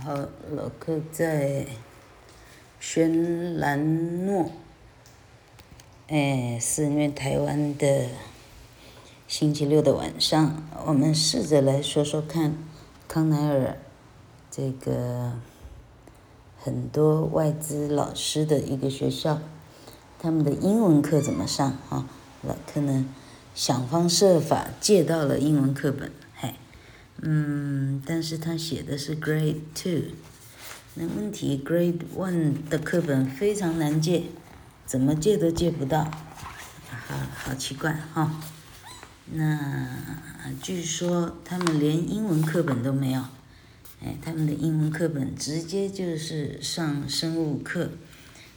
好，老客在轩兰诺，哎，肆虐台湾的星期六的晚上，我们试着来说说看，康奈尔这个很多外资老师的一个学校，他们的英文课怎么上啊？老客呢，想方设法借到了英文课本。嗯，但是他写的是 Grade Two，那问题 Grade One 的课本非常难借，怎么借都借不到，好好奇怪哈、那据说他们连英文课本都没有，哎，他们的英文课本直接就是上生物课，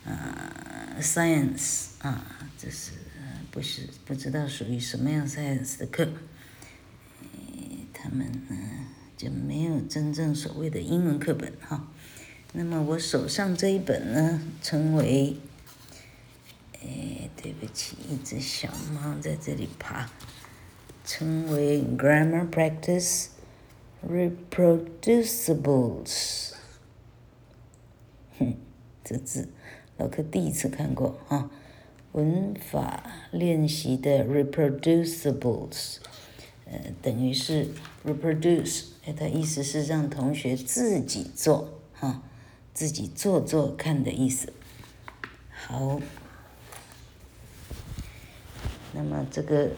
呃，Science 啊，这是不是不知道属于什么样 Science 的课？们呢就没有真正所谓的英文课本哈，那么我手上这一本呢，称为，哎，对不起，一只小猫在这里爬，称为 Grammar Practice Reproducibles，哼，这字老客第一次看过哈，文法练习的 Reproducibles。呃，等于是 reproduce，哎，它意思是让同学自己做，哈，自己做做看的意思。好，那么这个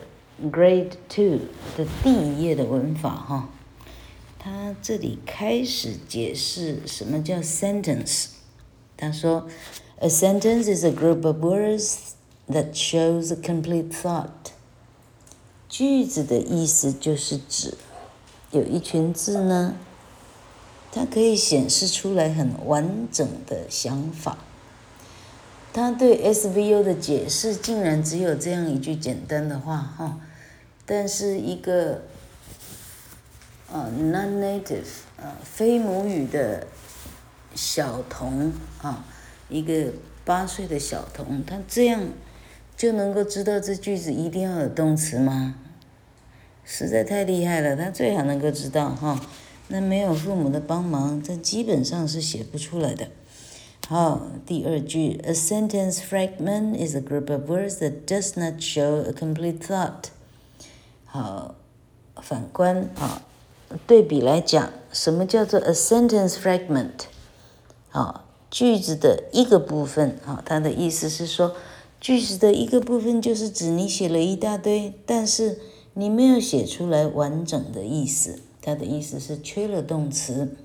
grade two 的第一页的文法，哈，它这里开始解释什么叫 sentence。他说，a sentence is a group of words that shows a complete thought。句子的意思就是指有一群字呢，它可以显示出来很完整的想法。他对 SVO 的解释竟然只有这样一句简单的话哈，但是一个呃 non-native 呃非母语的小童啊，一个八岁的小童，他这样就能够知道这句子一定要有动词吗？实在太厉害了，他最好能够知道哈。那没有父母的帮忙，这基本上是写不出来的。好，第二句，A sentence fragment is a group of words that does not show a complete thought。好，反观啊，对比来讲，什么叫做 a sentence fragment？好，句子的一个部分，好，它的意思是说，句子的一个部分就是指你写了一大堆，但是。你没有写出来完整的意思，它的意思是缺了动词，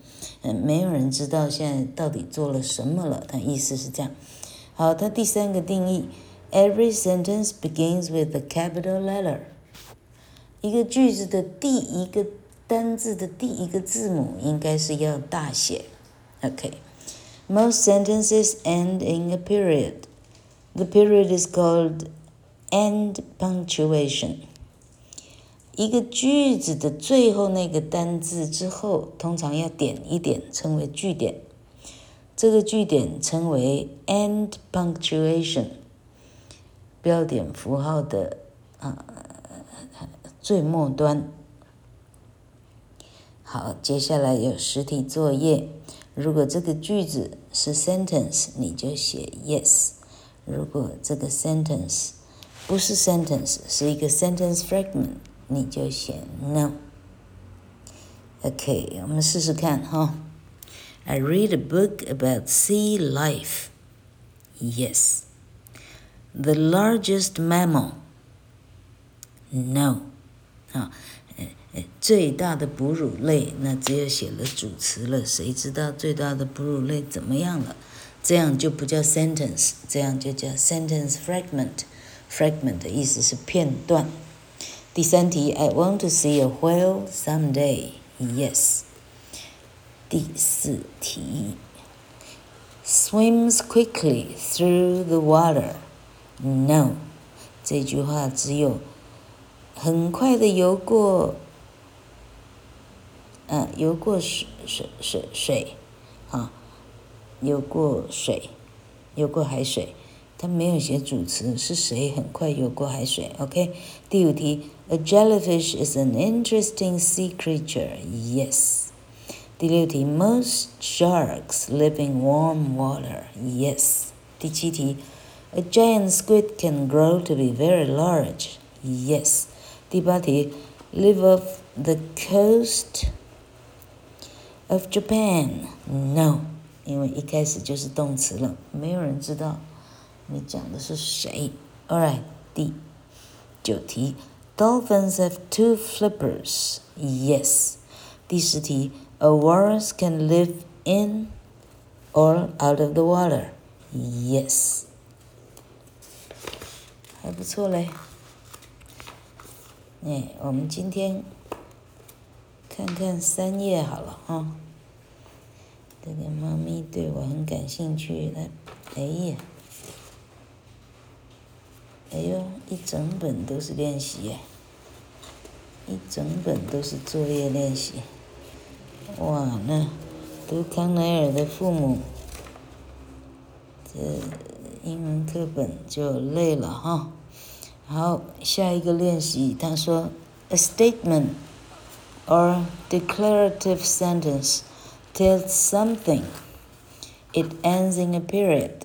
嗯，没有人知道现在到底做了什么了。它意思是这样。好，它第三个定义，Every sentence begins with a capital letter。一个句子的第一个单字的第一个字母应该是要大写。OK，Most sentences end in a period. The period is called end punctuation. 一个句子的最后那个单字之后，通常要点一点，称为句点。这个句点称为 end punctuation，标点符号的啊最末端。好，接下来有实体作业。如果这个句子是 sentence，你就写 yes；如果这个 sentence 不是 sentence，是一个 sentence fragment。你就写 no。OK，我们试试看哈。I read a book about sea life. Yes. The largest mammal. No。啊，最大的哺乳类，那只有写了主词了，谁知道最大的哺乳类怎么样了？这样就不叫 sentence，这样就叫 sentence fragment。fragment 的意思是片段。 第三题，I want to see a whale someday. Yes. 第四题，swims quickly through the water. No. 这句话只有很快的游过，嗯、游过水水水水，啊，游过水，游过海水。他没有写主词，是谁很快游过海水？OK，第五题，A jellyfish is an interesting sea creature. Yes， 第六题，Most sharks live in warm water. Yes. 第七题，A giant squid can grow to be very large. Yes. 第八题，Live off the coast of Japan. No. 因为一开始就是动词了，没有人知道 你讲的是谁。？All right，第九题，Dolphins have two flippers. Yes. 第十题，A walrus can live in or out of the water. Yes. 还不错嘞。哎，我们今天看看三页好了啊。这个猫咪对我很感兴趣，它，哎呀，哎呦，一整本都是练习耶，一整本都是作业练习。哇，那读康奈尔的父母，这英文课本就累了哈。好，下一个练习，他说，a statement or declarative sentence。tells something. It ends in a period.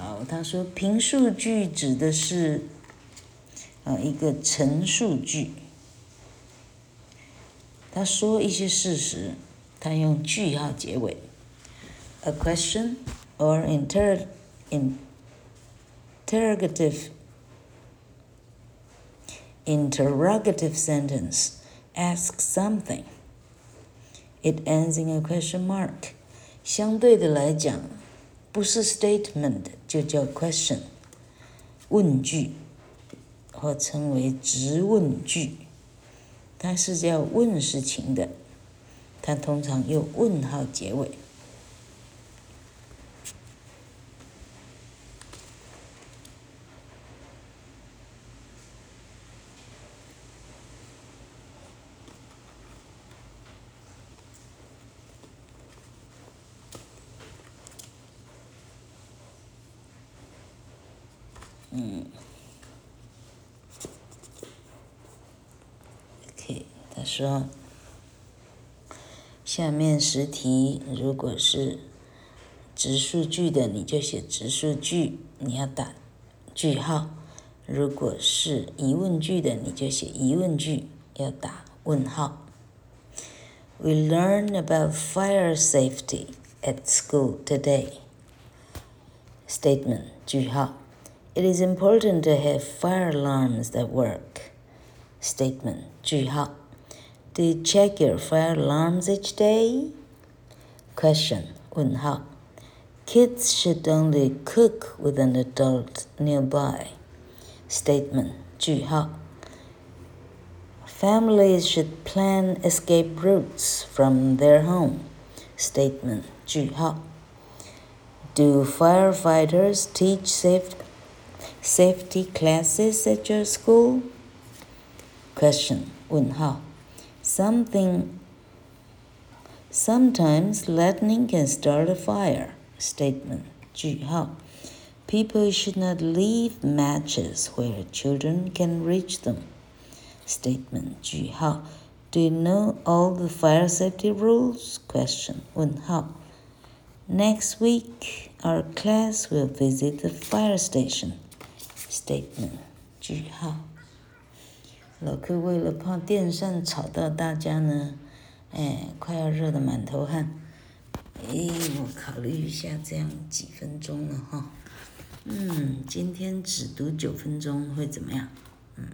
好，他说评述句指的是啊一个陈述句。他说一些事实，他用句号结尾。A question or inter interrogative interrogative sentence asks something. It ends in a question mark。相对的来讲，不是 statement 就叫 question，问句或称为直问句，它是叫问事情的，它通常用问号结尾。嗯，OK，他说，下面十题如果是直述句的，你就写直述句，你要打句号；如果是疑问句的，你就写疑问句，要打问号。We learn about fire safety at school today. Statement 句号。It is important to have fire alarms that work. Statement 句号 Do you check your fire alarms each day? Question 问号 Kids should only cook with an adult nearby. Statement 句号 Families should plan escape routes from their home. Statement 句号 Do firefighters teach safe Safety classes at your school? Question 问号 Something Sometimes lightning can start a fire. Statement 句号 People should not leave matches where children can reach them. Statement 句号 Do you know all the fire safety rules? Question 问号 Next week, our class will visit the fire station. Statement 句号。老柯为了怕电扇吵到大家呢，哎，快要热得满头汗。哎，我考虑一下，这样几分钟了哈。嗯，今天只读九分钟会怎么样？嗯